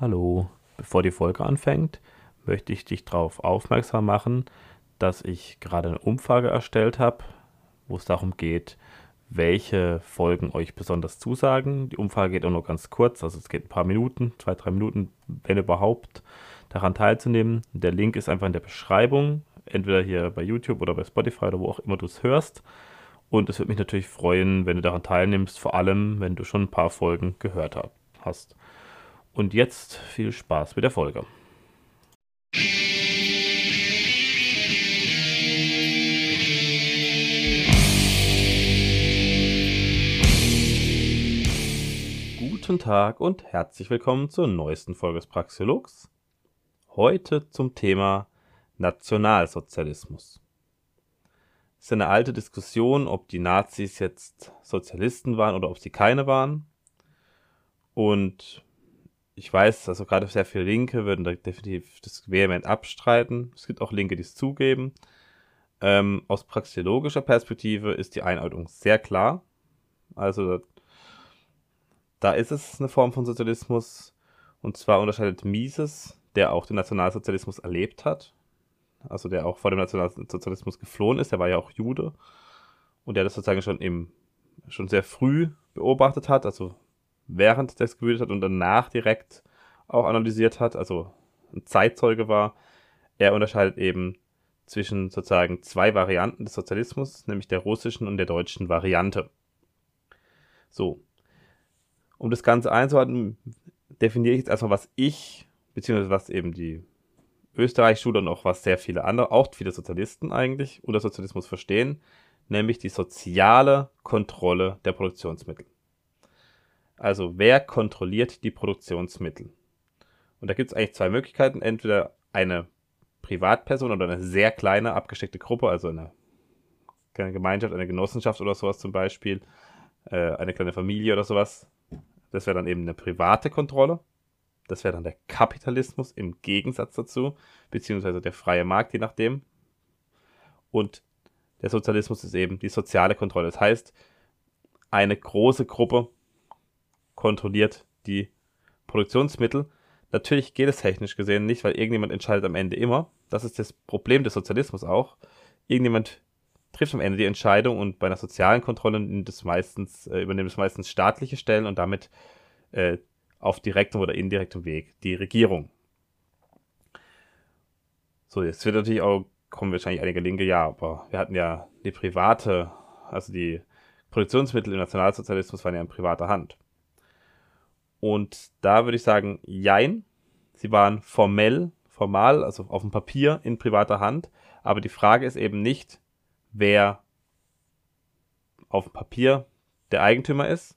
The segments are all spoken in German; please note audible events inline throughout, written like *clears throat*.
Hallo, bevor die Folge anfängt, möchte ich dich darauf aufmerksam machen, dass ich gerade eine Umfrage erstellt habe, wo es darum geht, welche Folgen euch besonders zusagen. Die Umfrage geht auch nur ganz kurz, also es geht ein paar Minuten, zwei, drei Minuten, wenn überhaupt, daran teilzunehmen. Der Link ist einfach in der Beschreibung, entweder hier bei YouTube oder bei Spotify oder wo auch immer du es hörst. Und es würde mich natürlich freuen, wenn du daran teilnimmst, vor allem wenn du schon ein paar Folgen gehört hast. Und jetzt viel Spaß mit der Folge. Guten Tag und herzlich willkommen zur neuesten Folge des Praxiologs. Heute zum Thema Nationalsozialismus. Es ist eine alte Diskussion, ob die Nazis jetzt Sozialisten waren oder ob sie keine waren. Und ich weiß, also gerade sehr viele Linke würden da definitiv das vehement abstreiten. Es gibt auch Linke, die es zugeben. Ähm, aus praxeologischer Perspektive ist die Einordnung sehr klar. Also da ist es eine Form von Sozialismus. Und zwar unterscheidet Mises, der auch den Nationalsozialismus erlebt hat, also der auch vor dem Nationalsozialismus geflohen ist, der war ja auch Jude und der das sozusagen schon im schon sehr früh beobachtet hat, also während des gewütet hat und danach direkt auch analysiert hat, also ein Zeitzeuge war. Er unterscheidet eben zwischen sozusagen zwei Varianten des Sozialismus, nämlich der russischen und der deutschen Variante. So. Um das Ganze einzuhalten, definiere ich jetzt erstmal, was ich, beziehungsweise was eben die Österreich-Schule und auch was sehr viele andere, auch viele Sozialisten eigentlich, unter Sozialismus verstehen, nämlich die soziale Kontrolle der Produktionsmittel. Also wer kontrolliert die Produktionsmittel? Und da gibt es eigentlich zwei Möglichkeiten. Entweder eine Privatperson oder eine sehr kleine abgesteckte Gruppe, also eine kleine Gemeinschaft, eine Genossenschaft oder sowas zum Beispiel, äh, eine kleine Familie oder sowas. Das wäre dann eben eine private Kontrolle. Das wäre dann der Kapitalismus im Gegensatz dazu, beziehungsweise der freie Markt, je nachdem. Und der Sozialismus ist eben die soziale Kontrolle. Das heißt, eine große Gruppe kontrolliert die Produktionsmittel. Natürlich geht es technisch gesehen nicht, weil irgendjemand entscheidet am Ende immer. Das ist das Problem des Sozialismus auch. Irgendjemand trifft am Ende die Entscheidung und bei einer sozialen Kontrolle nimmt meistens, äh, übernimmt es meistens staatliche Stellen und damit äh, auf direktem oder indirektem Weg die Regierung. So, jetzt wird natürlich auch, kommen wahrscheinlich einige Linke, ja, aber wir hatten ja die private, also die Produktionsmittel im Nationalsozialismus waren ja in privater Hand. Und da würde ich sagen, jein. Sie waren formell, formal, also auf dem Papier in privater Hand. Aber die Frage ist eben nicht, wer auf dem Papier der Eigentümer ist,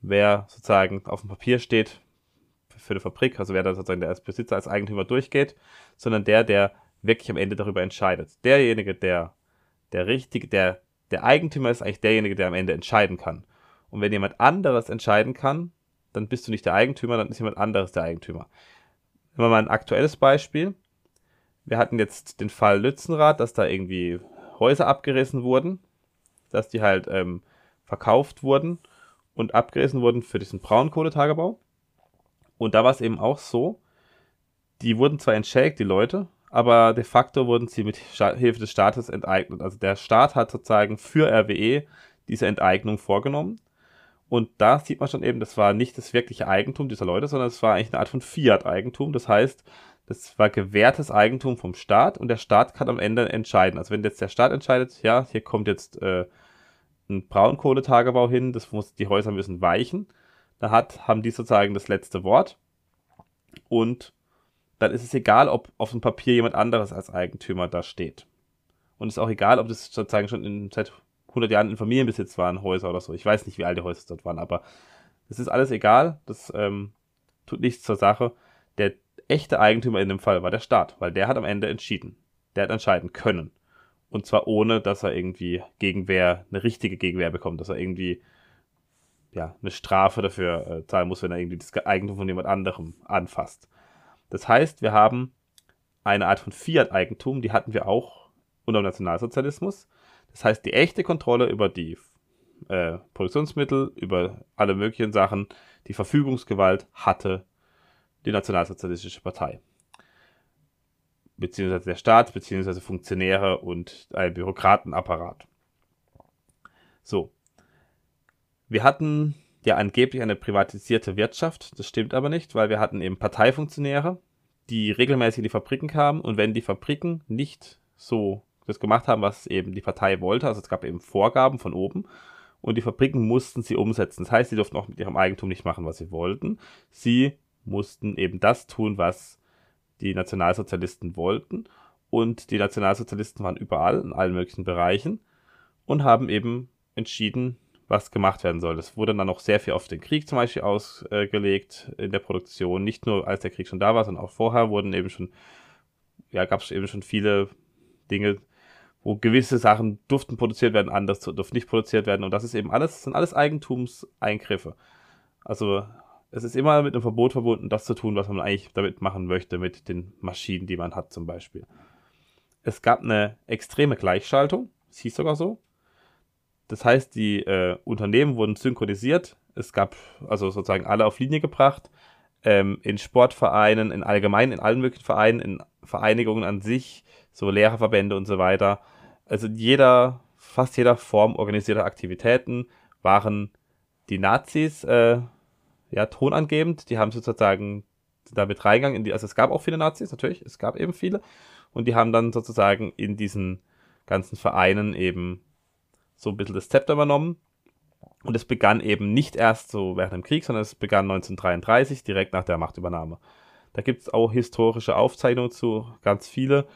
wer sozusagen auf dem Papier steht für die Fabrik, also wer da sozusagen als Besitzer, als Eigentümer durchgeht, sondern der, der wirklich am Ende darüber entscheidet. Derjenige, der der richtige, der der Eigentümer ist eigentlich derjenige, der am Ende entscheiden kann. Und wenn jemand anderes entscheiden kann, dann bist du nicht der Eigentümer, dann ist jemand anderes der Eigentümer. Nehmen wir mal ein aktuelles Beispiel. Wir hatten jetzt den Fall Lützenrad, dass da irgendwie Häuser abgerissen wurden, dass die halt ähm, verkauft wurden und abgerissen wurden für diesen Braunkohletagebau. Und da war es eben auch so, die wurden zwar entschädigt, die Leute, aber de facto wurden sie mit Hilfe des Staates enteignet. Also der Staat hat sozusagen für RWE diese Enteignung vorgenommen. Und da sieht man schon eben, das war nicht das wirkliche Eigentum dieser Leute, sondern es war eigentlich eine Art von Fiat-Eigentum. Das heißt, das war gewährtes Eigentum vom Staat und der Staat kann am Ende entscheiden. Also wenn jetzt der Staat entscheidet, ja, hier kommt jetzt äh, ein Braunkohletagebau hin, das muss, die Häuser müssen weichen. Da hat, haben die sozusagen das letzte Wort. Und dann ist es egal, ob auf dem Papier jemand anderes als Eigentümer da steht. Und es ist auch egal, ob das sozusagen schon in, seit 100 Jahren in Familienbesitz waren, Häuser oder so. Ich weiß nicht, wie alte Häuser dort waren, aber es ist alles egal. Das ähm, tut nichts zur Sache. Der echte Eigentümer in dem Fall war der Staat, weil der hat am Ende entschieden. Der hat entscheiden können. Und zwar ohne, dass er irgendwie Gegenwehr, eine richtige Gegenwehr bekommt, dass er irgendwie ja, eine Strafe dafür äh, zahlen muss, wenn er irgendwie das Eigentum von jemand anderem anfasst. Das heißt, wir haben eine Art von Fiat-Eigentum, die hatten wir auch unter dem Nationalsozialismus. Das heißt, die echte Kontrolle über die äh, Produktionsmittel, über alle möglichen Sachen, die Verfügungsgewalt hatte die Nationalsozialistische Partei. Beziehungsweise der Staat, beziehungsweise Funktionäre und ein Bürokratenapparat. So. Wir hatten ja angeblich eine privatisierte Wirtschaft. Das stimmt aber nicht, weil wir hatten eben Parteifunktionäre, die regelmäßig in die Fabriken kamen und wenn die Fabriken nicht so das gemacht haben, was eben die Partei wollte, also es gab eben Vorgaben von oben und die Fabriken mussten sie umsetzen. Das heißt, sie durften auch mit ihrem Eigentum nicht machen, was sie wollten. Sie mussten eben das tun, was die Nationalsozialisten wollten und die Nationalsozialisten waren überall in allen möglichen Bereichen und haben eben entschieden, was gemacht werden soll. Das wurde dann auch sehr viel auf den Krieg zum Beispiel ausgelegt in der Produktion. Nicht nur als der Krieg schon da war, sondern auch vorher wurden eben schon, ja, gab es eben schon viele Dinge, wo gewisse Sachen durften produziert werden, anders durften nicht produziert werden. Und das ist eben alles, sind alles Eigentumseingriffe. Also es ist immer mit einem Verbot verbunden, das zu tun, was man eigentlich damit machen möchte, mit den Maschinen, die man hat zum Beispiel. Es gab eine extreme Gleichschaltung, es hieß sogar so. Das heißt, die äh, Unternehmen wurden synchronisiert. Es gab also sozusagen alle auf Linie gebracht. Ähm, in Sportvereinen, in allgemein, in allen möglichen Vereinen, in Vereinigungen an sich, so Lehrerverbände und so weiter. Also jeder, fast jeder Form organisierter Aktivitäten waren die Nazis äh, ja tonangebend. Die haben sozusagen damit reingegangen. In die, also es gab auch viele Nazis, natürlich, es gab eben viele. Und die haben dann sozusagen in diesen ganzen Vereinen eben so ein bisschen das Zepter übernommen. Und es begann eben nicht erst so während dem Krieg, sondern es begann 1933, direkt nach der Machtübernahme. Da gibt es auch historische Aufzeichnungen zu, ganz viele.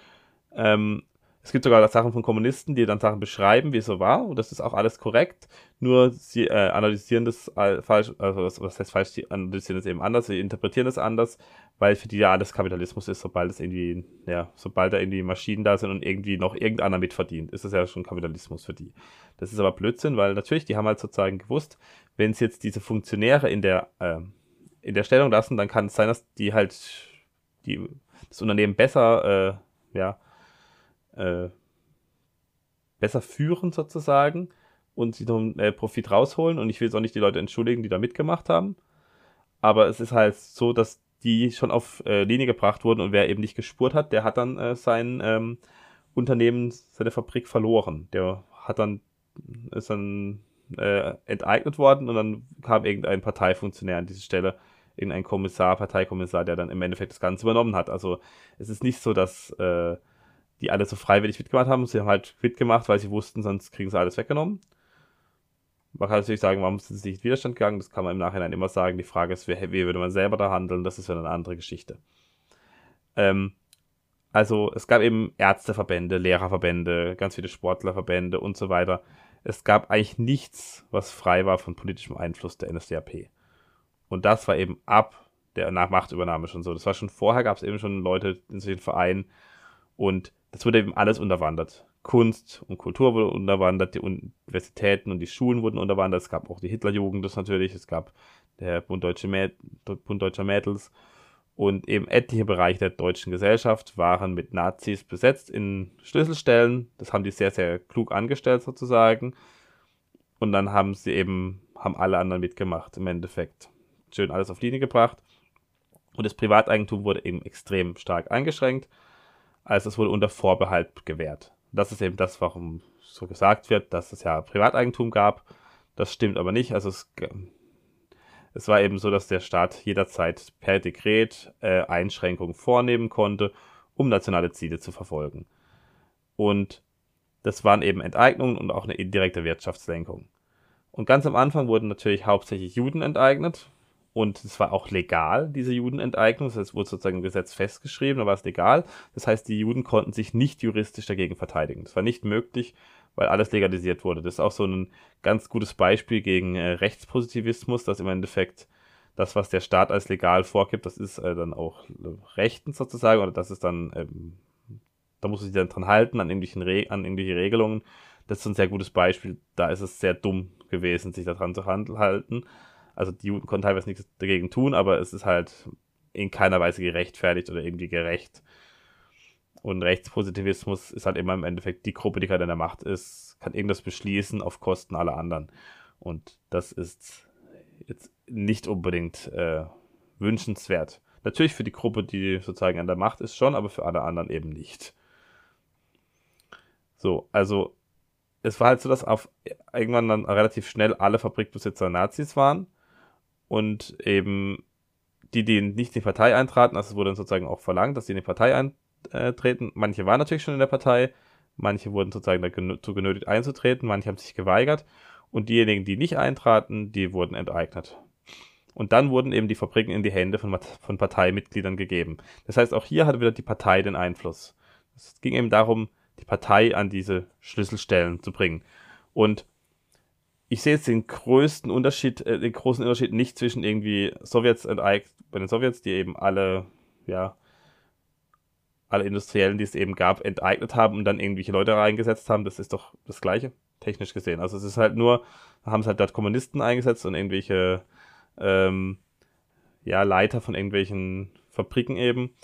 Ähm, es gibt sogar Sachen von Kommunisten, die dann Sachen beschreiben, wie es so war, und das ist auch alles korrekt. Nur sie äh, analysieren das falsch, also was, heißt falsch, sie analysieren das eben anders, sie interpretieren das anders, weil für die ja alles Kapitalismus ist, sobald es irgendwie, ja, sobald da irgendwie Maschinen da sind und irgendwie noch irgendeiner mitverdient, ist das ja schon Kapitalismus für die. Das ist aber Blödsinn, weil natürlich, die haben halt sozusagen gewusst, wenn sie jetzt diese Funktionäre in der, äh, in der Stellung lassen, dann kann es sein, dass die halt die, das Unternehmen besser, äh, ja, äh, besser führen sozusagen und sie dann äh, Profit rausholen. Und ich will jetzt auch nicht die Leute entschuldigen, die da mitgemacht haben. Aber es ist halt so, dass die schon auf äh, Linie gebracht wurden und wer eben nicht gespurt hat, der hat dann äh, sein ähm, Unternehmen, seine Fabrik verloren. Der hat dann, ist dann äh, enteignet worden und dann kam irgendein Parteifunktionär an diese Stelle, irgendein Kommissar, Parteikommissar, der dann im Endeffekt das Ganze übernommen hat. Also es ist nicht so, dass äh, die alle so freiwillig mitgemacht haben. Sie haben halt mitgemacht, weil sie wussten, sonst kriegen sie alles weggenommen. Man kann natürlich sagen, warum sind sie nicht in Widerstand gegangen? Das kann man im Nachhinein immer sagen. Die Frage ist, wie, wie würde man selber da handeln? Das ist ja eine andere Geschichte. Ähm, also es gab eben Ärzteverbände, Lehrerverbände, ganz viele Sportlerverbände und so weiter. Es gab eigentlich nichts, was frei war von politischem Einfluss der NSDAP. Und das war eben ab der Machtübernahme schon so. Das war schon vorher, gab es eben schon Leute in solchen Vereinen und das wurde eben alles unterwandert. Kunst und Kultur wurde unterwandert, die Universitäten und die Schulen wurden unterwandert. Es gab auch die Hitlerjugend, das natürlich. Es gab der Bund, Deutsche Bund Deutscher Mädels. Und eben etliche Bereiche der deutschen Gesellschaft waren mit Nazis besetzt in Schlüsselstellen. Das haben die sehr, sehr klug angestellt sozusagen. Und dann haben sie eben, haben alle anderen mitgemacht im Endeffekt. Schön alles auf Linie gebracht. Und das Privateigentum wurde eben extrem stark eingeschränkt. Also es wurde unter Vorbehalt gewährt. Das ist eben das, warum so gesagt wird, dass es ja Privateigentum gab. Das stimmt aber nicht. Also es, es war eben so, dass der Staat jederzeit per Dekret äh, Einschränkungen vornehmen konnte, um nationale Ziele zu verfolgen. Und das waren eben Enteignungen und auch eine indirekte Wirtschaftslenkung. Und ganz am Anfang wurden natürlich hauptsächlich Juden enteignet, und es war auch legal, diese Judenenteignung. Es wurde sozusagen im Gesetz festgeschrieben, da war es legal. Das heißt, die Juden konnten sich nicht juristisch dagegen verteidigen. Das war nicht möglich, weil alles legalisiert wurde. Das ist auch so ein ganz gutes Beispiel gegen äh, Rechtspositivismus, dass im Endeffekt das, was der Staat als legal vorgibt, das ist äh, dann auch rechtens sozusagen, oder das ist dann, ähm, da muss man sich dann dran halten, an irgendwelchen, Re an irgendwelche Regelungen. Das ist ein sehr gutes Beispiel. Da ist es sehr dumm gewesen, sich daran zu halten. Also die Juden konnten teilweise nichts dagegen tun, aber es ist halt in keiner Weise gerechtfertigt oder irgendwie gerecht. Und Rechtspositivismus ist halt immer im Endeffekt die Gruppe, die gerade in der Macht ist, kann irgendwas beschließen auf Kosten aller anderen. Und das ist jetzt nicht unbedingt äh, wünschenswert. Natürlich für die Gruppe, die sozusagen an der Macht ist, schon, aber für alle anderen eben nicht. So, also es war halt so, dass auf irgendwann dann relativ schnell alle Fabrikbesitzer Nazis waren und eben die, die nicht in die Partei eintraten, also es wurde sozusagen auch verlangt, dass sie in die Partei eintreten. Manche waren natürlich schon in der Partei, manche wurden sozusagen dazu genötigt einzutreten, manche haben sich geweigert und diejenigen, die nicht eintraten, die wurden enteignet. Und dann wurden eben die Fabriken in die Hände von, von Parteimitgliedern gegeben. Das heißt, auch hier hatte wieder die Partei den Einfluss. Es ging eben darum, die Partei an diese Schlüsselstellen zu bringen. Und ich sehe jetzt den größten Unterschied, äh, den großen Unterschied nicht zwischen irgendwie Sowjets enteignet, bei den Sowjets, die eben alle, ja, alle Industriellen, die es eben gab, enteignet haben und dann irgendwelche Leute reingesetzt haben. Das ist doch das Gleiche, technisch gesehen. Also es ist halt nur, haben es halt dort Kommunisten eingesetzt und irgendwelche ähm, ja, Leiter von irgendwelchen Fabriken eben,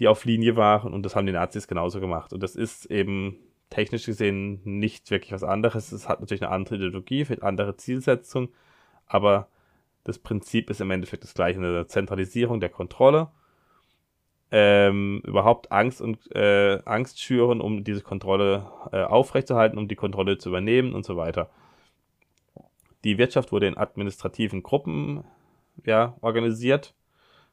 die auf Linie waren und das haben die Nazis genauso gemacht. Und das ist eben technisch gesehen nicht wirklich was anderes. Es hat natürlich eine andere Ideologie, eine andere Zielsetzung, aber das Prinzip ist im Endeffekt das gleiche, eine Zentralisierung der Kontrolle. Ähm, überhaupt Angst und äh, Angst schüren, um diese Kontrolle äh, aufrechtzuerhalten, um die Kontrolle zu übernehmen und so weiter. Die Wirtschaft wurde in administrativen Gruppen ja, organisiert,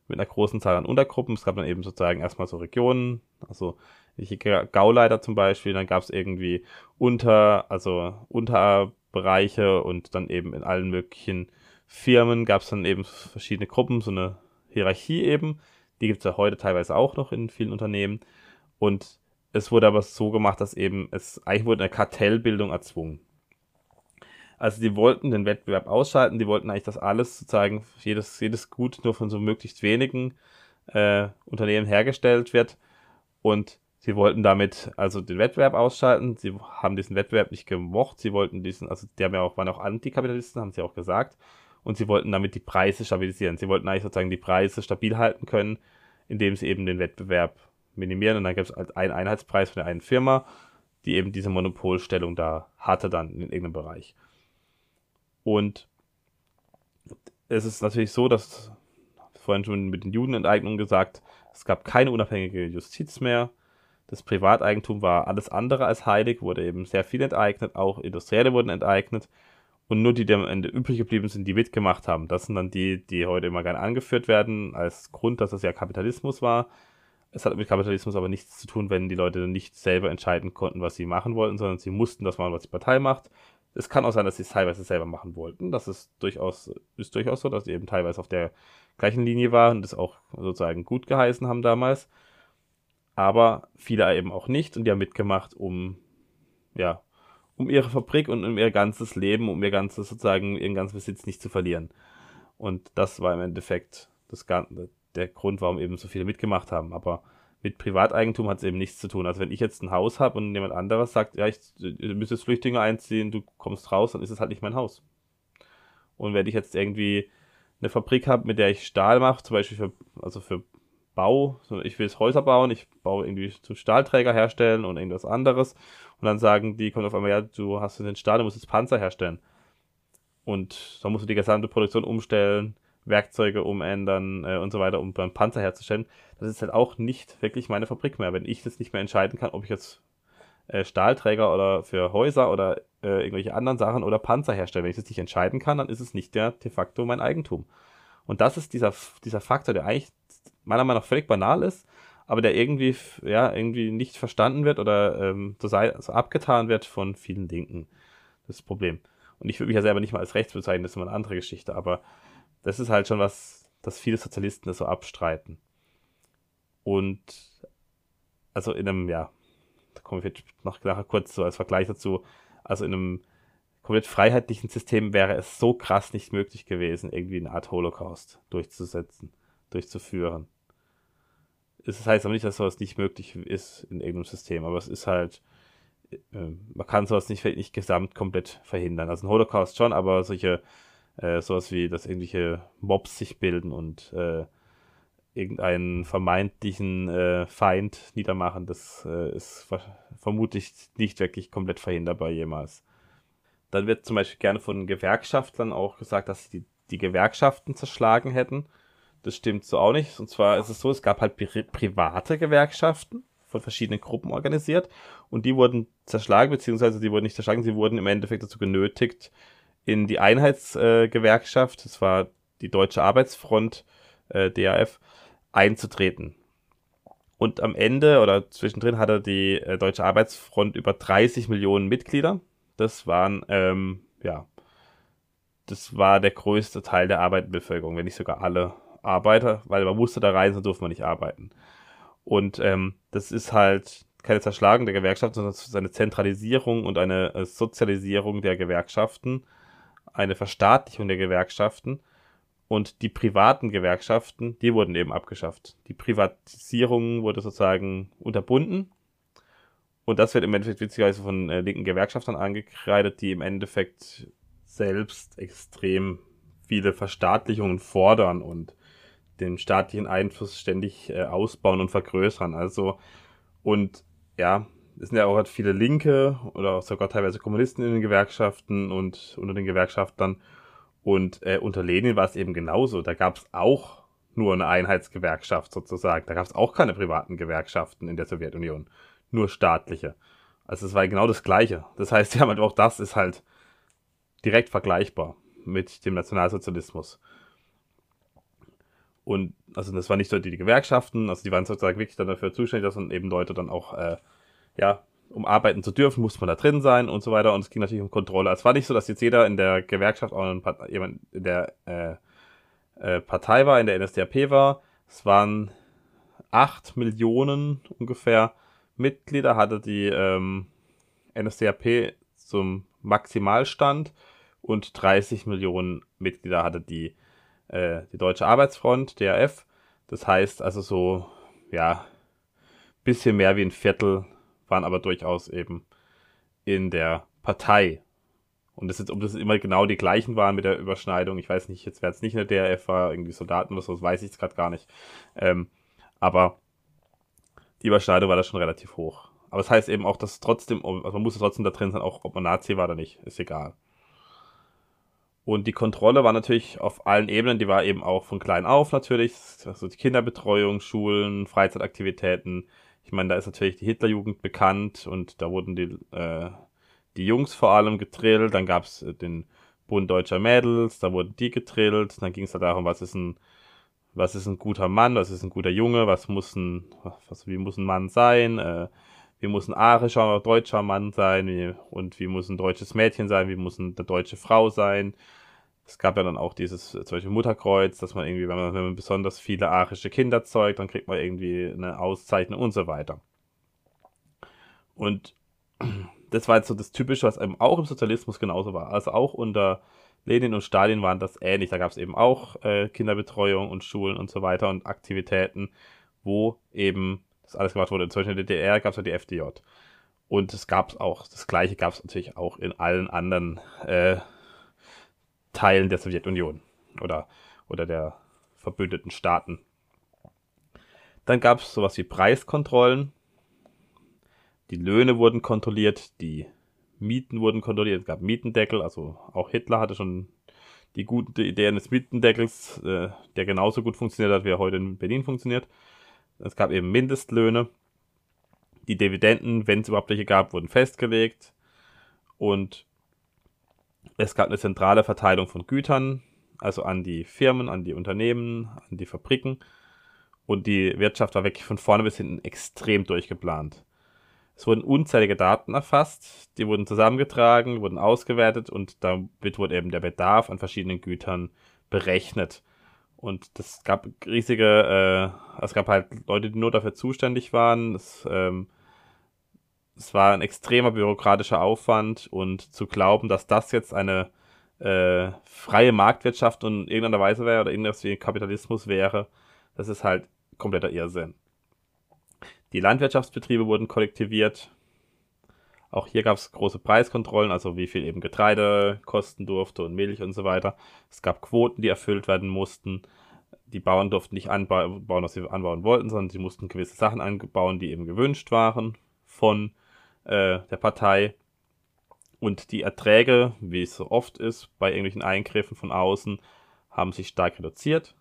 mit einer großen Zahl an Untergruppen. Es gab dann eben sozusagen erstmal so Regionen, also Gauleiter zum Beispiel, dann gab es irgendwie Unter, also Unterbereiche und dann eben in allen möglichen Firmen gab es dann eben verschiedene Gruppen, so eine Hierarchie eben. Die gibt es ja heute teilweise auch noch in vielen Unternehmen. Und es wurde aber so gemacht, dass eben es eigentlich wurde eine Kartellbildung erzwungen. Also die wollten den Wettbewerb ausschalten, die wollten eigentlich, dass alles sozusagen, jedes, jedes Gut nur von so möglichst wenigen äh, Unternehmen hergestellt wird. Und sie wollten damit also den Wettbewerb ausschalten. Sie haben diesen Wettbewerb nicht gemocht. Sie wollten diesen, also die haben ja auch, waren auch Antikapitalisten, haben sie auch gesagt. Und sie wollten damit die Preise stabilisieren. Sie wollten eigentlich sozusagen die Preise stabil halten können, indem sie eben den Wettbewerb minimieren. Und dann gibt es halt einen Einheitspreis von der einen Firma, die eben diese Monopolstellung da hatte dann in irgendeinem Bereich. Und es ist natürlich so, dass vorhin schon mit den Judenenteignungen gesagt, es gab keine unabhängige Justiz mehr. Das Privateigentum war alles andere als heilig, wurde eben sehr viel enteignet, auch Industrielle wurden enteignet. Und nur die, die am Ende übrig geblieben sind, die mitgemacht haben, das sind dann die, die heute immer gerne angeführt werden, als Grund, dass es ja Kapitalismus war. Es hat mit Kapitalismus aber nichts zu tun, wenn die Leute nicht selber entscheiden konnten, was sie machen wollten, sondern sie mussten das machen, was die Partei macht. Es kann auch sein, dass sie es teilweise selber machen wollten. Das ist durchaus, ist durchaus so, dass sie eben teilweise auf der gleichen Linie waren und das auch sozusagen gut geheißen haben damals. Aber viele eben auch nicht und die haben mitgemacht, um, ja, um ihre Fabrik und um ihr ganzes Leben, um ihr ganzes, sozusagen, ihren ganzen Besitz nicht zu verlieren. Und das war im Endeffekt das, der Grund, warum eben so viele mitgemacht haben. Aber mit Privateigentum hat es eben nichts zu tun. Also wenn ich jetzt ein Haus habe und jemand anderes sagt, ja, ich, du müsstest Flüchtlinge einziehen, du kommst raus, dann ist es halt nicht mein Haus. Und wenn ich jetzt irgendwie eine Fabrik habe, mit der ich Stahl mache, zum Beispiel für, also für Bau, ich will jetzt Häuser bauen, ich baue irgendwie zu Stahlträger herstellen und irgendwas anderes. Und dann sagen die, kommen auf einmal, ja, du hast den Stahl, du musst jetzt Panzer herstellen. Und dann musst du die gesamte Produktion umstellen, Werkzeuge umändern äh, und so weiter, um beim Panzer herzustellen. Das ist halt auch nicht wirklich meine Fabrik mehr. Wenn ich das nicht mehr entscheiden kann, ob ich jetzt äh, Stahlträger oder für Häuser oder äh, irgendwelche anderen Sachen oder Panzer herstelle, wenn ich das nicht entscheiden kann, dann ist es nicht der de facto mein Eigentum. Und das ist dieser, dieser Faktor, der eigentlich meiner Meinung nach völlig banal ist, aber der irgendwie, ja, irgendwie nicht verstanden wird oder ähm, so, so abgetan wird von vielen Linken. Das Problem. Und ich würde mich ja selber nicht mal als rechts bezeichnen, das ist immer eine andere Geschichte, aber das ist halt schon was, dass viele Sozialisten das so abstreiten. Und also in einem, ja, da komme ich noch nachher kurz so als Vergleich dazu, also in einem komplett freiheitlichen System wäre es so krass nicht möglich gewesen, irgendwie eine Art Holocaust durchzusetzen, durchzuführen. Es heißt aber nicht, dass sowas nicht möglich ist in irgendeinem System, aber es ist halt, äh, man kann sowas nicht, nicht gesamt komplett verhindern. Also ein Holocaust schon, aber solche äh, sowas wie, dass irgendwelche Mobs sich bilden und äh, irgendeinen vermeintlichen äh, Feind niedermachen, das äh, ist vermutlich nicht wirklich komplett verhinderbar jemals. Dann wird zum Beispiel gerne von Gewerkschaftlern auch gesagt, dass die, die Gewerkschaften zerschlagen hätten. Das stimmt so auch nicht. Und zwar ist es so, es gab halt pri private Gewerkschaften von verschiedenen Gruppen organisiert und die wurden zerschlagen, beziehungsweise die wurden nicht zerschlagen, sie wurden im Endeffekt dazu genötigt, in die Einheitsgewerkschaft, äh, das war die Deutsche Arbeitsfront, äh, DAF, einzutreten. Und am Ende oder zwischendrin hatte die äh, Deutsche Arbeitsfront über 30 Millionen Mitglieder. Das waren, ähm, ja, das war der größte Teil der Arbeiterbevölkerung, wenn nicht sogar alle Arbeiter, weil man musste da rein, sonst durfte man nicht arbeiten. Und ähm, das ist halt keine Zerschlagung der Gewerkschaft, sondern es ist eine Zentralisierung und eine äh, Sozialisierung der Gewerkschaften, eine Verstaatlichung der Gewerkschaften und die privaten Gewerkschaften, die wurden eben abgeschafft. Die Privatisierung wurde sozusagen unterbunden. Und das wird im Endeffekt witzigerweise von äh, linken Gewerkschaftern angekreidet, die im Endeffekt selbst extrem viele Verstaatlichungen fordern und den staatlichen Einfluss ständig äh, ausbauen und vergrößern. Also, und ja, es sind ja auch halt viele Linke oder sogar teilweise Kommunisten in den Gewerkschaften und unter den Gewerkschaftern. Und äh, unter Lenin war es eben genauso. Da gab es auch nur eine Einheitsgewerkschaft sozusagen. Da gab es auch keine privaten Gewerkschaften in der Sowjetunion. Nur staatliche. Also es war genau das Gleiche. Das heißt, *laughs* ja, auch das ist halt direkt vergleichbar mit dem Nationalsozialismus. Und also das waren nicht die, die Gewerkschaften, also die waren sozusagen wirklich dann dafür zuständig, dass dann eben Leute dann auch äh, ja, um arbeiten zu dürfen, musste man da drin sein und so weiter. Und es ging natürlich um Kontrolle. Es war nicht so, dass jetzt jeder in der Gewerkschaft auch jemand in der äh, äh, Partei war, in der NSDAP war. Es waren acht Millionen ungefähr Mitglieder, hatte die ähm, NSDAP zum Maximalstand und 30 Millionen Mitglieder hatte die, äh, die Deutsche Arbeitsfront, DRF. Das heißt also so, ja, bisschen mehr wie ein Viertel waren aber durchaus eben in der Partei. Und das jetzt, ob das immer genau die gleichen waren mit der Überschneidung, ich weiß nicht, jetzt wäre es nicht in der DRF, war irgendwie Soldaten oder so, weiß ich jetzt gerade gar nicht. Ähm, aber die Überschneidung war da schon relativ hoch. Aber es das heißt eben auch, dass trotzdem, also man muss trotzdem da drin sein, auch ob man Nazi war oder nicht, ist egal. Und die Kontrolle war natürlich auf allen Ebenen, die war eben auch von klein auf natürlich, also die Kinderbetreuung, Schulen, Freizeitaktivitäten, ich meine, da ist natürlich die Hitlerjugend bekannt und da wurden die, äh, die Jungs vor allem getrillt. Dann gab es äh, den Bund Deutscher Mädels, da wurden die getrillt. Dann ging es halt darum, was ist ein, was ist ein guter Mann, was ist ein guter Junge, was muss ein, was, wie muss ein Mann sein, äh, wie muss ein arischer deutscher Mann sein wie, und wie muss ein deutsches Mädchen sein, wie muss eine deutsche Frau sein, es gab ja dann auch dieses zum Beispiel Mutterkreuz, dass man irgendwie, wenn man, wenn man besonders viele arische Kinder zeugt, dann kriegt man irgendwie eine Auszeichnung und so weiter. Und *clears throat* das war jetzt so das Typische, was eben auch im Sozialismus genauso war. Also auch unter Lenin und Stalin waren das ähnlich. Da gab es eben auch äh, Kinderbetreuung und Schulen und so weiter und Aktivitäten, wo eben das alles gemacht wurde. Zum Beispiel in der DDR gab es ja die FDJ. Und es gab auch, das gleiche gab es natürlich auch in allen anderen äh, Teilen der Sowjetunion oder, oder der verbündeten Staaten. Dann gab es sowas wie Preiskontrollen. Die Löhne wurden kontrolliert, die Mieten wurden kontrolliert, es gab Mietendeckel, also auch Hitler hatte schon die gute Idee eines Mietendeckels, äh, der genauso gut funktioniert hat, wie er heute in Berlin funktioniert. Es gab eben Mindestlöhne. Die Dividenden, wenn es überhaupt welche gab, wurden festgelegt. Und es gab eine zentrale Verteilung von Gütern, also an die Firmen, an die Unternehmen, an die Fabriken. Und die Wirtschaft war wirklich von vorne bis hinten extrem durchgeplant. Es wurden unzählige Daten erfasst, die wurden zusammengetragen, wurden ausgewertet und damit wurde eben der Bedarf an verschiedenen Gütern berechnet. Und das gab riesige, äh, es gab halt Leute, die nur dafür zuständig waren. Es ähm, es war ein extremer bürokratischer Aufwand und zu glauben, dass das jetzt eine äh, freie Marktwirtschaft in irgendeiner Weise wäre oder irgendwas wie Kapitalismus wäre, das ist halt kompletter Irrsinn. Die Landwirtschaftsbetriebe wurden kollektiviert. Auch hier gab es große Preiskontrollen, also wie viel eben Getreide kosten durfte und Milch und so weiter. Es gab Quoten, die erfüllt werden mussten. Die Bauern durften nicht anbauen, was sie anbauen wollten, sondern sie mussten gewisse Sachen anbauen, die eben gewünscht waren von äh, der Partei. Und die Erträge, wie es so oft ist, bei irgendwelchen Eingriffen von außen, haben sich stark reduziert.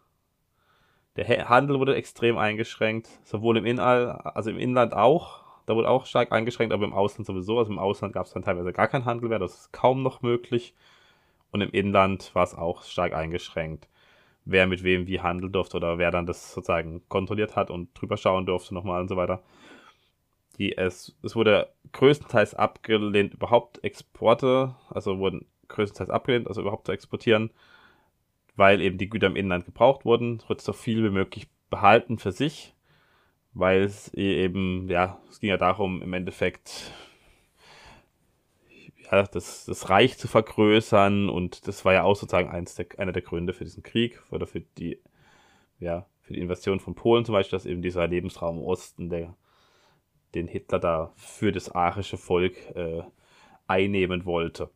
Der Handel wurde extrem eingeschränkt, sowohl im Inland, also im Inland auch. Da wurde auch stark eingeschränkt, aber im Ausland sowieso. Also im Ausland gab es dann teilweise gar keinen Handel mehr, das ist kaum noch möglich. Und im Inland war es auch stark eingeschränkt, wer mit wem wie handeln durfte oder wer dann das sozusagen kontrolliert hat und drüber schauen durfte nochmal und so weiter. Die, es, es wurde größtenteils abgelehnt, überhaupt Exporte, also wurden größtenteils abgelehnt, also überhaupt zu exportieren, weil eben die Güter im Inland gebraucht wurden. Es wurde so viel wie möglich behalten für sich, weil es eben, ja, es ging ja darum, im Endeffekt ja, das, das Reich zu vergrößern und das war ja auch sozusagen eins der, einer der Gründe für diesen Krieg oder für die, ja, für die Invasion von Polen zum Beispiel, dass eben dieser Lebensraum im Osten, der, den Hitler da für das arische Volk äh, einnehmen wollte.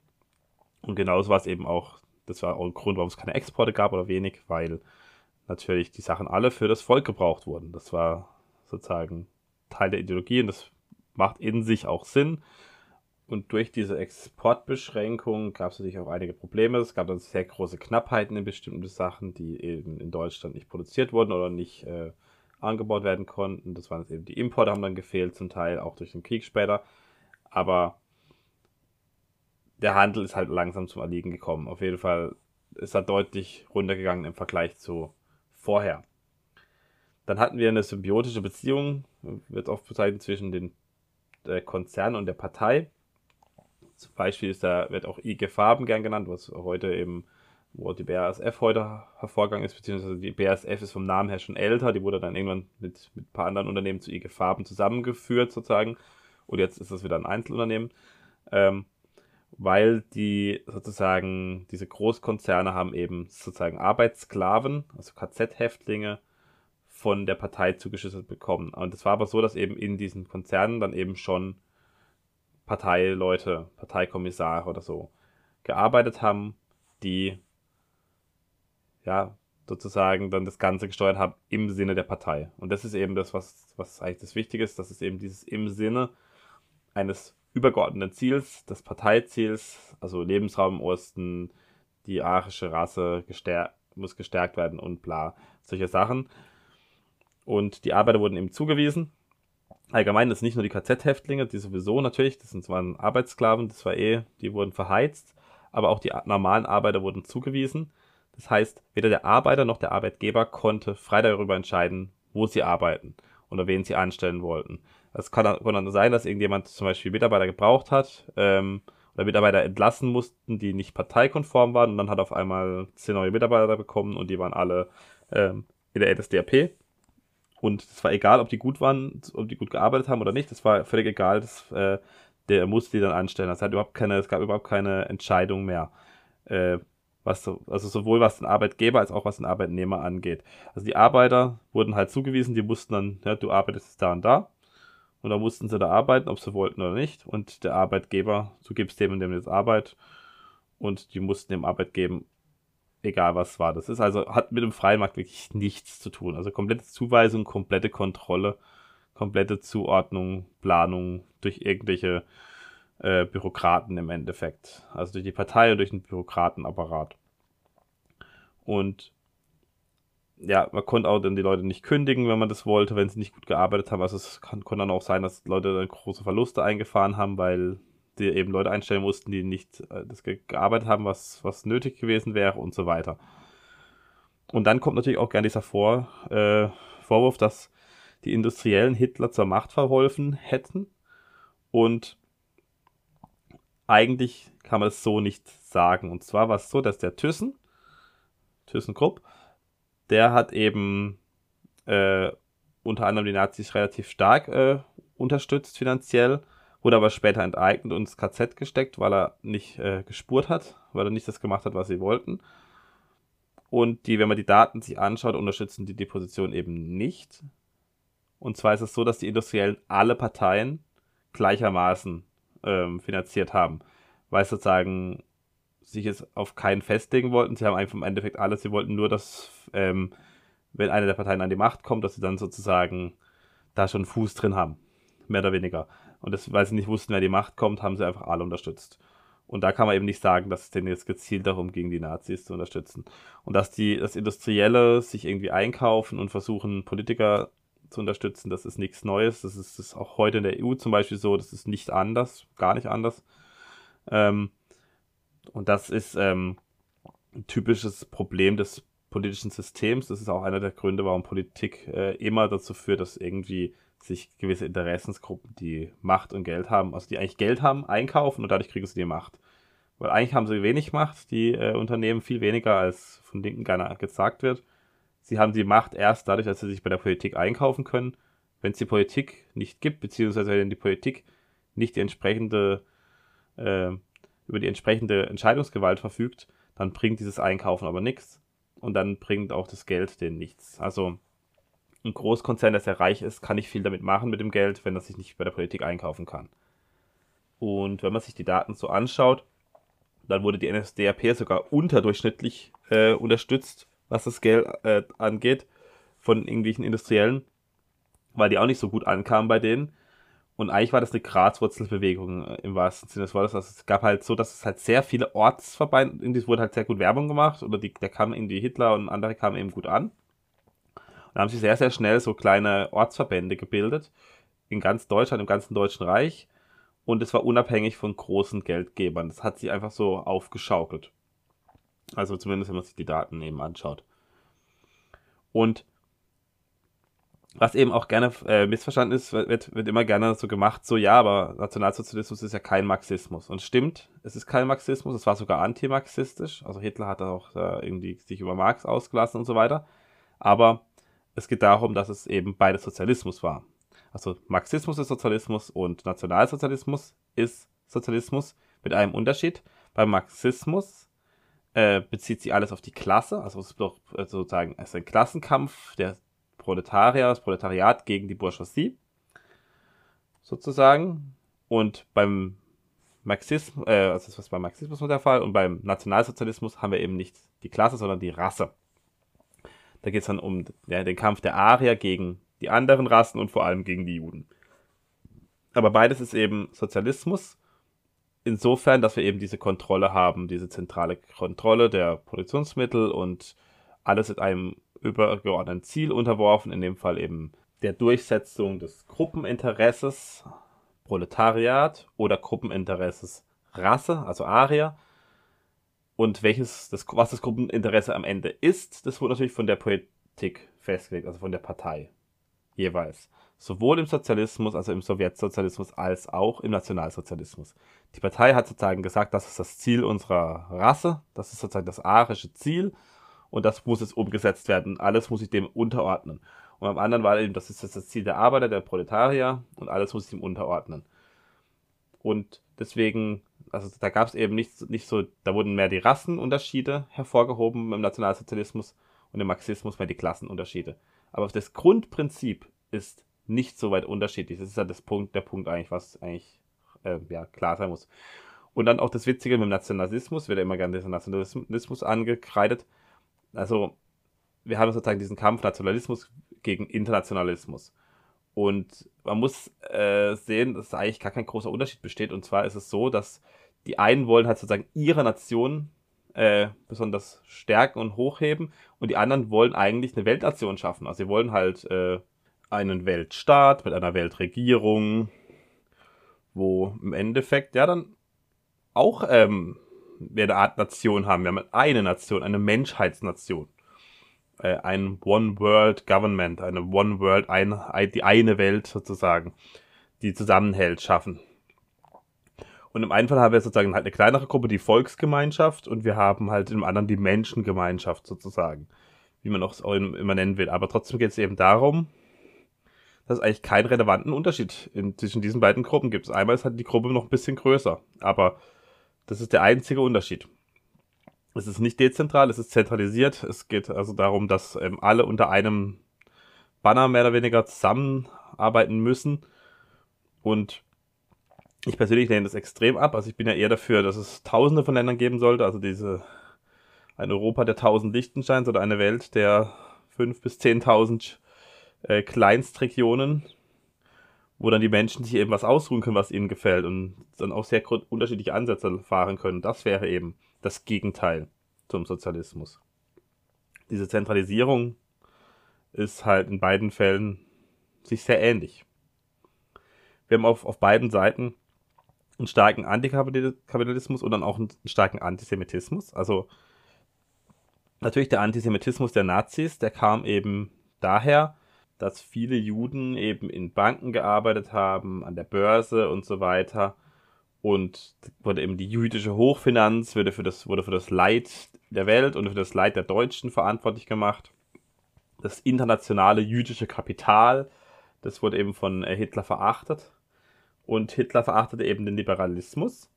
Und genauso war es eben auch, das war auch ein Grund, warum es keine Exporte gab oder wenig, weil natürlich die Sachen alle für das Volk gebraucht wurden. Das war sozusagen Teil der Ideologie und das macht in sich auch Sinn. Und durch diese Exportbeschränkung gab es natürlich auch einige Probleme. Es gab dann sehr große Knappheiten in bestimmten Sachen, die eben in Deutschland nicht produziert wurden oder nicht äh, angebaut werden konnten. Das waren eben die Importe, haben dann gefehlt, zum Teil auch durch den Krieg später. Aber der Handel ist halt langsam zum Erliegen gekommen. Auf jeden Fall ist er deutlich runtergegangen im Vergleich zu vorher. Dann hatten wir eine symbiotische Beziehung, wird oft bezeichnet, zwischen den äh, Konzern und der Partei. Zum Beispiel ist da, wird auch IG Farben gern genannt, was heute eben, wo die BASF heute hervorgegangen ist, beziehungsweise die BASF ist vom Namen her schon älter, die wurde dann irgendwann mit, mit ein paar anderen Unternehmen zu IG Farben zusammengeführt sozusagen. Und jetzt ist das wieder ein Einzelunternehmen. Ähm, weil die sozusagen, diese Großkonzerne haben eben sozusagen Arbeitssklaven, also KZ-Häftlinge, von der Partei zugeschüttet bekommen. Und es war aber so, dass eben in diesen Konzernen dann eben schon Parteileute, Parteikommissare oder so gearbeitet haben, die ja sozusagen dann das Ganze gesteuert haben im Sinne der Partei. Und das ist eben das, was, was eigentlich das Wichtige ist, dass es eben dieses im Sinne eines übergeordneten Ziels, des Parteiziels, also Lebensraum im Osten, die arische Rasse gestärkt, muss gestärkt werden und bla, solche Sachen. Und die Arbeiter wurden eben zugewiesen allgemein ist nicht nur die KZ-Häftlinge, die sowieso natürlich, das sind zwar Arbeitssklaven, das war eh, die wurden verheizt, aber auch die normalen Arbeiter wurden zugewiesen. Das heißt, weder der Arbeiter noch der Arbeitgeber konnte frei darüber entscheiden, wo sie arbeiten oder wen sie anstellen wollten. Es kann, kann dann sein, dass irgendjemand zum Beispiel Mitarbeiter gebraucht hat ähm, oder Mitarbeiter entlassen mussten, die nicht parteikonform waren und dann hat auf einmal zehn neue Mitarbeiter bekommen und die waren alle ähm, in der NSDAP und es war egal, ob die gut waren, ob die gut gearbeitet haben oder nicht. Das war völlig egal. Das, äh, der musste die dann anstellen. Das hat überhaupt keine, es gab überhaupt keine Entscheidung mehr. Äh, was so, also sowohl was den Arbeitgeber als auch was den Arbeitnehmer angeht. Also die Arbeiter wurden halt zugewiesen, die mussten dann, ja, du arbeitest da und da. Und da mussten sie da arbeiten, ob sie wollten oder nicht. Und der Arbeitgeber, du gibst dem und dem jetzt Arbeit. Und die mussten dem Arbeit geben, egal was war. Das ist also, hat mit dem freien Markt wirklich nichts zu tun. Also komplette Zuweisung, komplette Kontrolle, komplette Zuordnung, Planung durch irgendwelche äh, Bürokraten im Endeffekt. Also durch die Partei und durch den Bürokratenapparat. Und ja, man konnte auch dann die Leute nicht kündigen, wenn man das wollte, wenn sie nicht gut gearbeitet haben. Also es kann, konnte dann auch sein, dass Leute dann große Verluste eingefahren haben, weil die eben Leute einstellen mussten, die nicht äh, das gearbeitet haben, was, was nötig gewesen wäre und so weiter. Und dann kommt natürlich auch gerne dieser Vor, äh, Vorwurf, dass die Industriellen Hitler zur Macht verholfen hätten. Und eigentlich kann man es so nicht sagen. Und zwar war es so, dass der Thyssen, ThyssenKrupp, der hat eben äh, unter anderem die Nazis relativ stark äh, unterstützt finanziell wurde aber später enteignet und ins KZ gesteckt, weil er nicht äh, gespurt hat, weil er nicht das gemacht hat, was sie wollten. Und die, wenn man die Daten sich anschaut, unterstützen die die Position eben nicht. Und zwar ist es so, dass die Industriellen alle Parteien gleichermaßen ähm, finanziert haben, weil sozusagen sich jetzt auf keinen festlegen wollten. Sie haben einfach im Endeffekt alles. Sie wollten nur, dass, ähm, wenn eine der Parteien an die Macht kommt, dass sie dann sozusagen da schon Fuß drin haben. Mehr oder weniger. Und das, weil sie nicht wussten, wer die Macht kommt, haben sie einfach alle unterstützt. Und da kann man eben nicht sagen, dass es denen jetzt gezielt darum ging, die Nazis zu unterstützen. Und dass die, das Industrielle sich irgendwie einkaufen und versuchen, Politiker zu unterstützen, das ist nichts Neues. Das ist, ist auch heute in der EU zum Beispiel so, das ist nicht anders, gar nicht anders. Ähm, und das ist ähm, ein typisches Problem des politischen Systems. Das ist auch einer der Gründe, warum Politik äh, immer dazu führt, dass irgendwie sich gewisse Interessensgruppen, die Macht und Geld haben, also die eigentlich Geld haben, einkaufen und dadurch kriegen sie die Macht. Weil eigentlich haben sie wenig Macht, die äh, Unternehmen viel weniger, als von Linken gerne gesagt wird. Sie haben die Macht erst dadurch, dass sie sich bei der Politik einkaufen können. Wenn es die Politik nicht gibt, beziehungsweise wenn die Politik nicht die entsprechende, äh, über die entsprechende Entscheidungsgewalt verfügt, dann bringt dieses Einkaufen aber nichts. Und dann bringt auch das Geld denen nichts. Also ein Großkonzern, der sehr reich ist, kann nicht viel damit machen mit dem Geld, wenn er sich nicht bei der Politik einkaufen kann. Und wenn man sich die Daten so anschaut, dann wurde die NSDAP sogar unterdurchschnittlich äh, unterstützt, was das Geld äh, angeht, von irgendwelchen Industriellen, weil die auch nicht so gut ankamen bei denen. Und eigentlich war das eine Graswurzelbewegung äh, im wahrsten Sinne des Wortes. Also es gab halt so, dass es halt sehr viele Ortsverbände, in die wurde halt sehr gut Werbung gemacht, oder die, da kamen irgendwie Hitler und andere kamen eben gut an. Und da haben sich sehr, sehr schnell so kleine Ortsverbände gebildet, in ganz Deutschland, im ganzen Deutschen Reich. Und es war unabhängig von großen Geldgebern. Das hat sich einfach so aufgeschaukelt. Also zumindest, wenn man sich die Daten eben anschaut. Und was eben auch gerne äh, missverstanden ist, wird, wird immer gerne so gemacht, so ja, aber Nationalsozialismus ist ja kein Marxismus. Und stimmt, es ist kein Marxismus, es war sogar antimarxistisch. Also Hitler hat auch äh, irgendwie sich über Marx ausgelassen und so weiter. Aber es geht darum, dass es eben beides Sozialismus war. Also Marxismus ist Sozialismus und Nationalsozialismus ist Sozialismus mit einem Unterschied. Beim Marxismus äh, bezieht sich alles auf die Klasse, also es ist doch äh, sozusagen es ist ein Klassenkampf der Proletarier, das Proletariat gegen die Bourgeoisie, sozusagen. Und beim Marxismus, äh, also das ist beim Marxismus der Fall, und beim Nationalsozialismus haben wir eben nicht die Klasse, sondern die Rasse. Da geht es dann um ja, den Kampf der Arier gegen die anderen Rassen und vor allem gegen die Juden. Aber beides ist eben Sozialismus, insofern, dass wir eben diese Kontrolle haben, diese zentrale Kontrolle der Produktionsmittel und alles in einem übergeordneten Ziel unterworfen, in dem Fall eben der Durchsetzung des Gruppeninteresses Proletariat oder Gruppeninteresses Rasse, also Arier. Und welches das, was das Gruppeninteresse am Ende ist, das wurde natürlich von der Politik festgelegt, also von der Partei jeweils. Sowohl im Sozialismus, also im Sowjetsozialismus, als auch im Nationalsozialismus. Die Partei hat sozusagen gesagt, das ist das Ziel unserer Rasse, das ist sozusagen das arische Ziel und das muss jetzt umgesetzt werden. Alles muss sich dem unterordnen. Und am anderen war eben, das ist das Ziel der Arbeiter, der Proletarier und alles muss sich dem unterordnen. Und deswegen, also da gab es eben nicht, nicht so, da wurden mehr die Rassenunterschiede hervorgehoben im Nationalsozialismus und im Marxismus mehr die Klassenunterschiede. Aber das Grundprinzip ist nicht so weit unterschiedlich. Das ist ja das Punkt, der Punkt eigentlich, was eigentlich äh, ja, klar sein muss. Und dann auch das Witzige mit dem Nationalismus, wird ja immer gerne dieser Nationalismus angekreidet also wir haben sozusagen diesen Kampf Nationalismus gegen Internationalismus. Und man muss äh, sehen, dass da eigentlich gar kein großer Unterschied besteht. Und zwar ist es so, dass die einen wollen halt sozusagen ihre Nation äh, besonders stärken und hochheben und die anderen wollen eigentlich eine Weltnation schaffen. Also sie wollen halt äh, einen Weltstaat mit einer Weltregierung, wo im Endeffekt ja dann auch ähm, wir eine Art Nation haben. Wir haben eine Nation, eine Menschheitsnation. Äh, ein One World Government, eine One World, ein, die eine Welt sozusagen, die zusammenhält, schaffen. Und im einen Fall haben wir sozusagen halt eine kleinere Gruppe, die Volksgemeinschaft, und wir haben halt im anderen die Menschengemeinschaft sozusagen, wie man auch immer nennen will. Aber trotzdem geht es eben darum, dass es eigentlich keinen relevanten Unterschied in, zwischen diesen beiden Gruppen gibt. Einmal ist halt die Gruppe noch ein bisschen größer, aber das ist der einzige Unterschied. Es ist nicht dezentral, es ist zentralisiert. Es geht also darum, dass ähm, alle unter einem Banner mehr oder weniger zusammenarbeiten müssen. Und ich persönlich lehne das extrem ab. Also ich bin ja eher dafür, dass es tausende von Ländern geben sollte. Also diese ein Europa der tausend Lichtensteins oder eine Welt der fünf bis zehntausend äh, Kleinstregionen, wo dann die Menschen sich eben was ausruhen können, was ihnen gefällt und dann auch sehr unterschiedliche Ansätze fahren können. Das wäre eben das Gegenteil zum Sozialismus. Diese Zentralisierung ist halt in beiden Fällen sich sehr ähnlich. Wir haben auf, auf beiden Seiten einen starken Antikapitalismus und dann auch einen starken Antisemitismus. Also natürlich der Antisemitismus der Nazis, der kam eben daher, dass viele Juden eben in Banken gearbeitet haben, an der Börse und so weiter. Und wurde eben die jüdische Hochfinanz wurde für das, wurde für das Leid der Welt und für das Leid der Deutschen verantwortlich gemacht. Das internationale jüdische Kapital, das wurde eben von Hitler verachtet. Und Hitler verachtete eben den Liberalismus,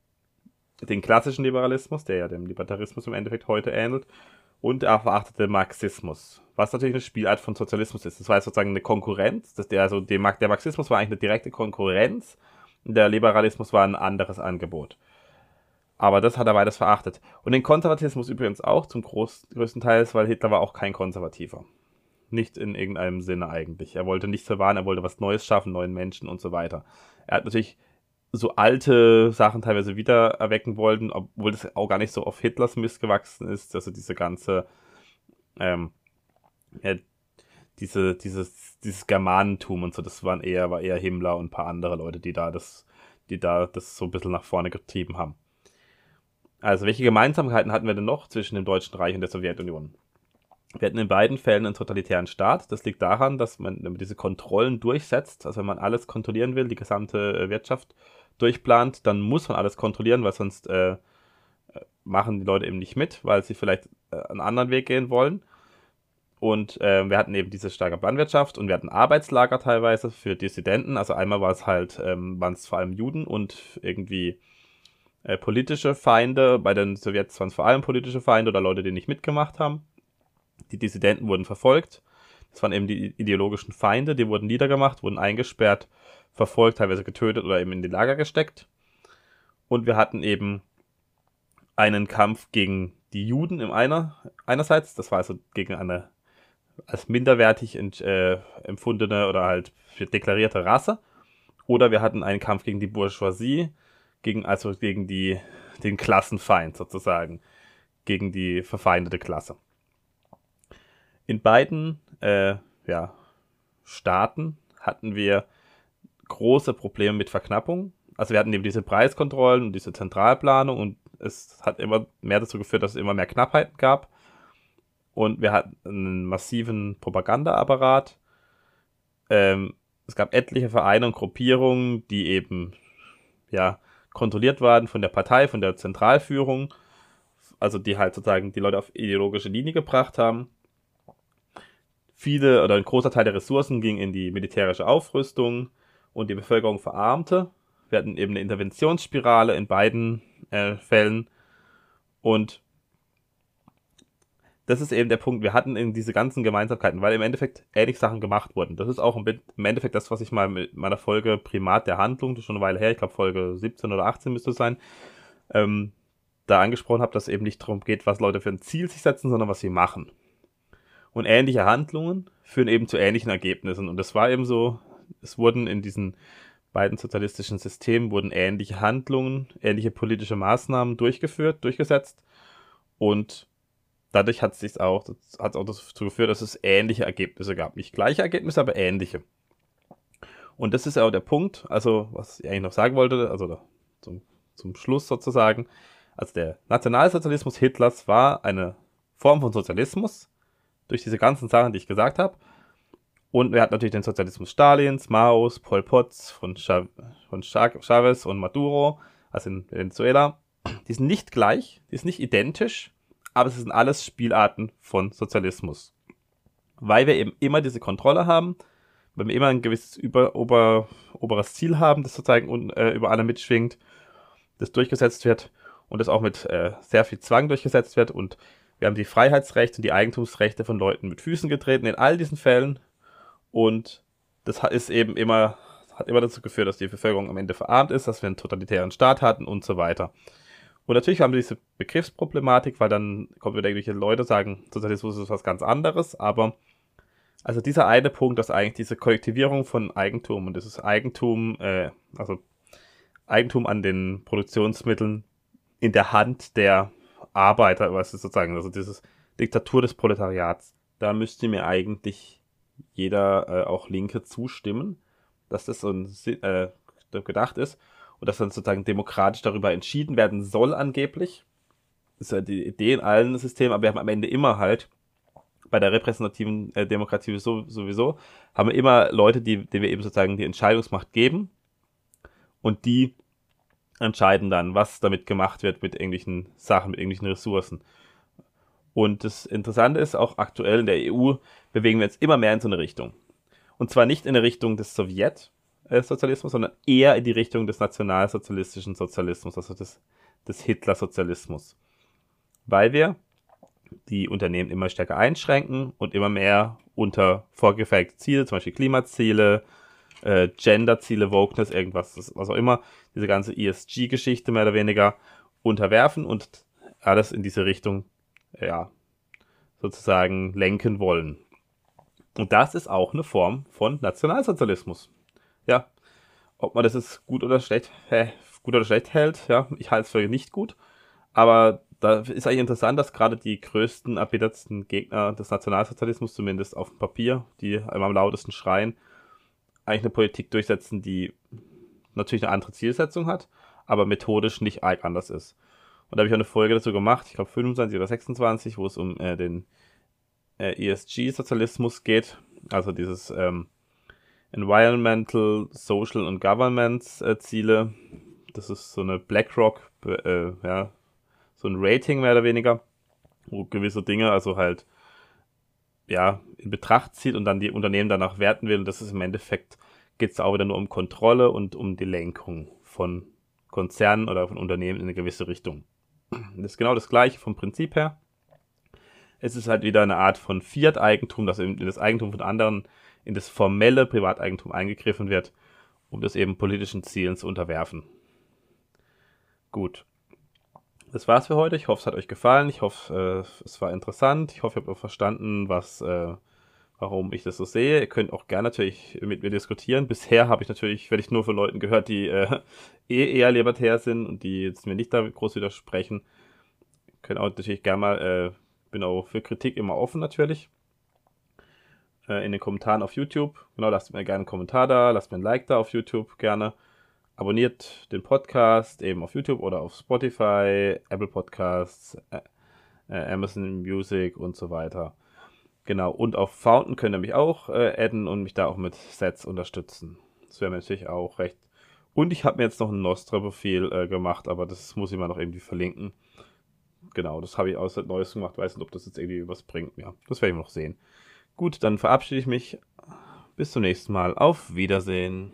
den klassischen Liberalismus, der ja dem Libertarismus im Endeffekt heute ähnelt. Und er verachtete Marxismus, was natürlich eine Spielart von Sozialismus ist. Das war sozusagen eine Konkurrenz. Das der, also der Marxismus war eigentlich eine direkte Konkurrenz. Der Liberalismus war ein anderes Angebot. Aber das hat er beides verachtet. Und den Konservatismus übrigens auch zum größten Teil, weil Hitler war auch kein Konservativer. Nicht in irgendeinem Sinne eigentlich. Er wollte nichts verwahren, er wollte was Neues schaffen, neuen Menschen und so weiter. Er hat natürlich so alte Sachen teilweise wieder erwecken wollen, obwohl das auch gar nicht so auf Hitlers Mist gewachsen ist. Also diese ganze, ähm, ja, diese, dieses, dieses Germanentum und so, das waren eher, war eher Himmler und ein paar andere Leute, die da das, die da das so ein bisschen nach vorne getrieben haben. Also, welche Gemeinsamkeiten hatten wir denn noch zwischen dem Deutschen Reich und der Sowjetunion? Wir hatten in beiden Fällen einen totalitären Staat. Das liegt daran, dass man, wenn man diese Kontrollen durchsetzt, also wenn man alles kontrollieren will, die gesamte äh, Wirtschaft durchplant, dann muss man alles kontrollieren, weil sonst äh, äh, machen die Leute eben nicht mit, weil sie vielleicht äh, einen anderen Weg gehen wollen. Und äh, wir hatten eben diese starke Planwirtschaft und wir hatten Arbeitslager teilweise für Dissidenten. Also einmal war es halt, ähm, waren es vor allem Juden und irgendwie äh, politische Feinde. Bei den Sowjets waren es vor allem politische Feinde oder Leute, die nicht mitgemacht haben. Die Dissidenten wurden verfolgt. Das waren eben die ideologischen Feinde, die wurden niedergemacht, wurden eingesperrt, verfolgt, teilweise getötet oder eben in die Lager gesteckt. Und wir hatten eben einen Kampf gegen die Juden im einer, einerseits, das war also gegen eine als minderwertig äh, empfundene oder halt deklarierte Rasse. Oder wir hatten einen Kampf gegen die Bourgeoisie, gegen, also gegen die, den Klassenfeind sozusagen, gegen die verfeindete Klasse. In beiden äh, ja, Staaten hatten wir große Probleme mit Verknappung. Also wir hatten eben diese Preiskontrollen und diese Zentralplanung und es hat immer mehr dazu geführt, dass es immer mehr Knappheiten gab. Und wir hatten einen massiven Propagandaapparat. Ähm, es gab etliche Vereine und Gruppierungen, die eben ja kontrolliert waren von der Partei, von der Zentralführung. Also die halt sozusagen die Leute auf ideologische Linie gebracht haben viele oder ein großer Teil der Ressourcen ging in die militärische Aufrüstung und die Bevölkerung verarmte. Wir hatten eben eine Interventionsspirale in beiden äh, Fällen und das ist eben der Punkt. Wir hatten eben diese ganzen Gemeinsamkeiten, weil im Endeffekt ähnlich Sachen gemacht wurden. Das ist auch im Endeffekt das, was ich mal mit meiner Folge Primat der Handlung, das ist schon eine Weile her, ich glaube Folge 17 oder 18 müsste es sein, ähm, da angesprochen habe, dass eben nicht darum geht, was Leute für ein Ziel sich setzen, sondern was sie machen. Und ähnliche Handlungen führen eben zu ähnlichen Ergebnissen. Und das war eben so, es wurden in diesen beiden sozialistischen Systemen wurden ähnliche Handlungen, ähnliche politische Maßnahmen durchgeführt, durchgesetzt. Und dadurch hat es sich auch, hat auch dazu geführt, dass es ähnliche Ergebnisse gab. Nicht gleiche Ergebnisse, aber ähnliche. Und das ist ja auch der Punkt, also was ich eigentlich noch sagen wollte, also zum, zum Schluss sozusagen. Also der Nationalsozialismus Hitlers war eine Form von Sozialismus, durch diese ganzen Sachen, die ich gesagt habe. Und wir hatten natürlich den Sozialismus Stalins, Maos, Pol Potts, von, Chav von Chavez und Maduro, also in Venezuela. Die sind nicht gleich, die sind nicht identisch, aber es sind alles Spielarten von Sozialismus. Weil wir eben immer diese Kontrolle haben, weil wir immer ein gewisses über, ober, oberes Ziel haben, das sozusagen un, äh, über alle mitschwingt, das durchgesetzt wird und das auch mit äh, sehr viel Zwang durchgesetzt wird und wir haben die Freiheitsrechte und die Eigentumsrechte von Leuten mit Füßen getreten in all diesen Fällen. Und das ist eben immer, hat immer dazu geführt, dass die Bevölkerung am Ende verarmt ist, dass wir einen totalitären Staat hatten und so weiter. Und natürlich haben wir diese Begriffsproblematik, weil dann kommen wieder irgendwelche Leute sagen, Sozialismus ist was ganz anderes, aber Also dieser eine Punkt, dass eigentlich diese Kollektivierung von Eigentum und dieses Eigentum, äh, also Eigentum an den Produktionsmitteln in der Hand der Arbeiter, was ist sozusagen, also dieses Diktatur des Proletariats, da müsste mir eigentlich jeder, äh, auch Linke, zustimmen, dass das so ein, äh, gedacht ist und dass dann sozusagen demokratisch darüber entschieden werden soll angeblich. Das ist ja die Idee in allen Systemen, aber wir haben am Ende immer halt bei der repräsentativen äh, Demokratie so, sowieso, haben wir immer Leute, die, denen wir eben sozusagen die Entscheidungsmacht geben und die entscheiden dann, was damit gemacht wird mit irgendwelchen Sachen, mit irgendwelchen Ressourcen. Und das Interessante ist, auch aktuell in der EU bewegen wir uns immer mehr in so eine Richtung. Und zwar nicht in eine Richtung des Sowjetsozialismus, sondern eher in die Richtung des nationalsozialistischen Sozialismus, also des, des Hitler-Sozialismus. Weil wir die Unternehmen immer stärker einschränken und immer mehr unter vorgefertigte Ziele, zum Beispiel Klimaziele, äh, Genderziele, Wokeness, irgendwas, was auch immer, diese ganze ESG-Geschichte mehr oder weniger unterwerfen und alles in diese Richtung, ja, sozusagen lenken wollen. Und das ist auch eine Form von Nationalsozialismus. Ja, ob man das ist gut oder schlecht, äh, gut oder schlecht hält, ja, ich halte es für nicht gut, aber da ist eigentlich interessant, dass gerade die größten, erbittertsten Gegner des Nationalsozialismus, zumindest auf dem Papier, die am lautesten schreien, eigentlich eine Politik durchsetzen, die natürlich eine andere Zielsetzung hat, aber methodisch nicht arg anders ist. Und da habe ich auch eine Folge dazu gemacht, ich glaube 25 oder 26, wo es um äh, den äh, ESG-Sozialismus geht, also dieses ähm, Environmental, Social und Governance äh. Das ist so eine BlackRock, äh, ja, so ein Rating mehr oder weniger, wo gewisse Dinge, also halt, ja, in Betracht zieht und dann die Unternehmen danach werten will. Und das ist im Endeffekt, geht es auch wieder nur um Kontrolle und um die Lenkung von Konzernen oder von Unternehmen in eine gewisse Richtung. Das ist genau das gleiche vom Prinzip her. Es ist halt wieder eine Art von Fiat-Eigentum, dass in das Eigentum von anderen in das formelle Privateigentum eingegriffen wird, um das eben politischen Zielen zu unterwerfen. Gut das war's für heute. Ich hoffe, es hat euch gefallen. Ich hoffe, äh, es war interessant. Ich hoffe, ihr habt auch verstanden, was, äh, warum ich das so sehe. Ihr könnt auch gerne natürlich mit mir diskutieren. Bisher habe ich natürlich, werde ich nur von Leuten gehört, die äh, *laughs* eh eher libertär sind und die jetzt mir nicht da groß widersprechen. Ihr könnt auch natürlich gerne mal, äh, bin auch für Kritik immer offen natürlich. Äh, in den Kommentaren auf YouTube. Genau, lasst mir gerne einen Kommentar da, lasst mir ein Like da auf YouTube gerne abonniert den Podcast eben auf YouTube oder auf Spotify, Apple Podcasts, äh, Amazon Music und so weiter. Genau, und auf Fountain könnt ihr mich auch äh, adden und mich da auch mit Sets unterstützen. Das wäre mir natürlich auch recht. Und ich habe mir jetzt noch ein Nostra-Profil äh, gemacht, aber das muss ich mal noch irgendwie verlinken. Genau, das habe ich außer Neues gemacht. Weiß nicht, ob das jetzt irgendwie was bringt. Ja, das werde ich noch sehen. Gut, dann verabschiede ich mich. Bis zum nächsten Mal. Auf Wiedersehen.